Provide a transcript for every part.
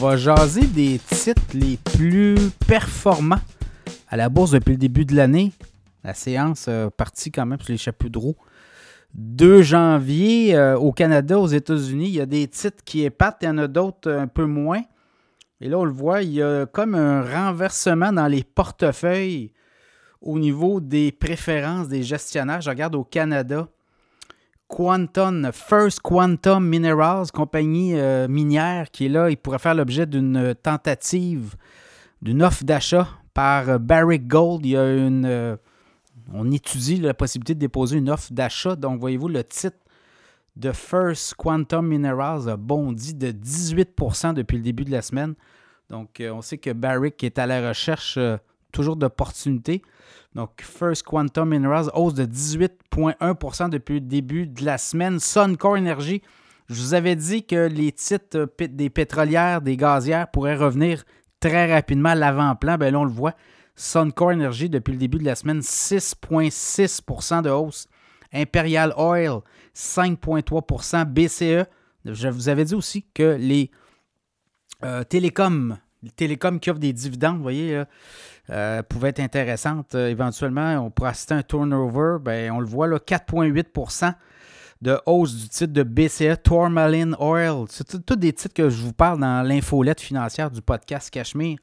va jaser des titres les plus performants à la bourse depuis le début de l'année. La séance euh, partie quand même sur les chapeaux de roue. 2 janvier euh, au Canada, aux États-Unis, il y a des titres qui épatent, il y en a d'autres un peu moins. Et là, on le voit, il y a comme un renversement dans les portefeuilles au niveau des préférences des gestionnaires. Je regarde au Canada. Quantum, First Quantum Minerals, compagnie euh, minière qui est là, il pourrait faire l'objet d'une tentative, d'une offre d'achat par Barrick Gold. Il y a une. Euh, on étudie la possibilité de déposer une offre d'achat. Donc, voyez-vous, le titre de First Quantum Minerals a bondi de 18% depuis le début de la semaine. Donc, euh, on sait que Barrick est à la recherche toujours d'opportunités. Donc, First Quantum Minerals, hausse de 18,1% depuis le début de la semaine. Suncor Energy, je vous avais dit que les titres des pétrolières, des gazières pourraient revenir très rapidement à l'avant-plan. Bien là, on le voit. Suncor Energy, depuis le début de la semaine, 6,6% de hausse. Imperial Oil, 5,3% BCE. Je vous avais dit aussi que les euh, télécoms, les télécoms qui offrent des dividendes, vous voyez, euh, pouvait être intéressante. Euh, éventuellement, on pourrait assister à un turnover. Ben, on le voit, là, 4,8% de hausse du titre de BCE Tourmaline Oil. C'est tous des titres que je vous parle dans l'infolette financière du podcast Cachemire.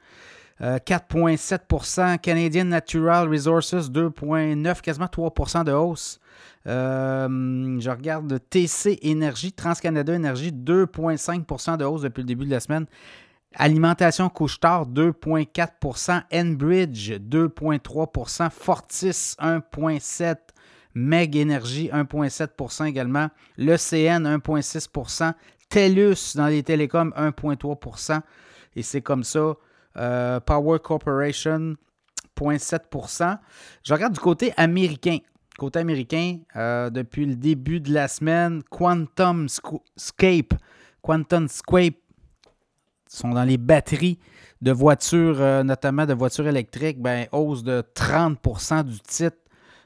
4,7% euh, Canadian Natural Resources, 2,9 quasiment 3% de hausse. je regarde TC Énergie, TransCanada Énergie, 2,5% de hausse depuis le début de la semaine. Alimentation Couche-Tard, 2,4% Enbridge, 2,3% Fortis, 1,7 Meg Energy, 1,7% également. L'ECN, 1,6% TELUS dans les télécoms, 1,3% Et c'est comme ça. Euh, Power Corporation, 0,7% Je regarde du côté américain. Côté américain, euh, depuis le début de la semaine, Quantum Scape, Quantum Scape sont dans les batteries de voitures, euh, notamment de voitures électriques, ben, hausse de 30% du titre.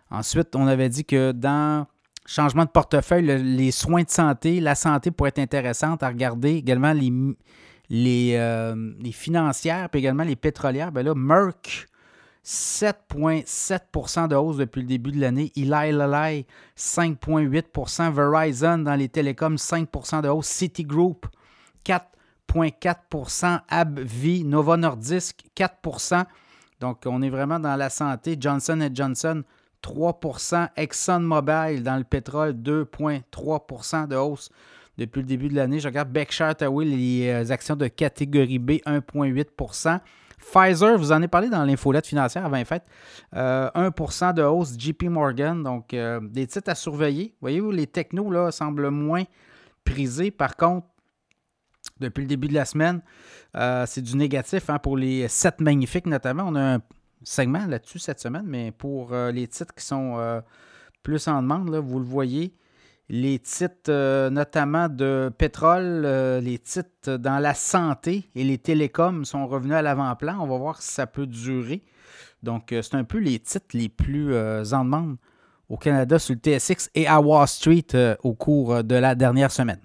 Ensuite, on avait dit que dans changement de portefeuille, les soins de santé, la santé pourrait être intéressante à regarder. Également les, les, euh, les financières, puis également les pétrolières. Ben là, Merck, 7,7% de hausse depuis le début de l'année. Eli Lilly, 5,8% Verizon dans les télécoms, 5% de hausse. Citigroup, 4 4,4% AbbVie, Nova Nordisk 4% Donc, on est vraiment dans la santé. Johnson Johnson 3% ExxonMobil dans le pétrole 2,3% de hausse depuis le début de l'année. Je regarde Berkshire Hathaway, les euh, actions de catégorie B 1,8% Pfizer, vous en ai parlé dans l'infolette financière avant 1% euh, de hausse JP Morgan. Donc, euh, des titres à surveiller. Voyez-vous, les technos là, semblent moins prisés. Par contre, depuis le début de la semaine. Euh, c'est du négatif hein, pour les 7 magnifiques notamment. On a un segment là-dessus cette semaine, mais pour euh, les titres qui sont euh, plus en demande, là, vous le voyez, les titres notamment de pétrole, les titres dans la santé et les télécoms sont revenus à l'avant-plan. On va voir si ça peut durer. Donc, c'est un peu les titres les plus en demande au Canada sur le TSX et à Wall Street au cours de la dernière semaine.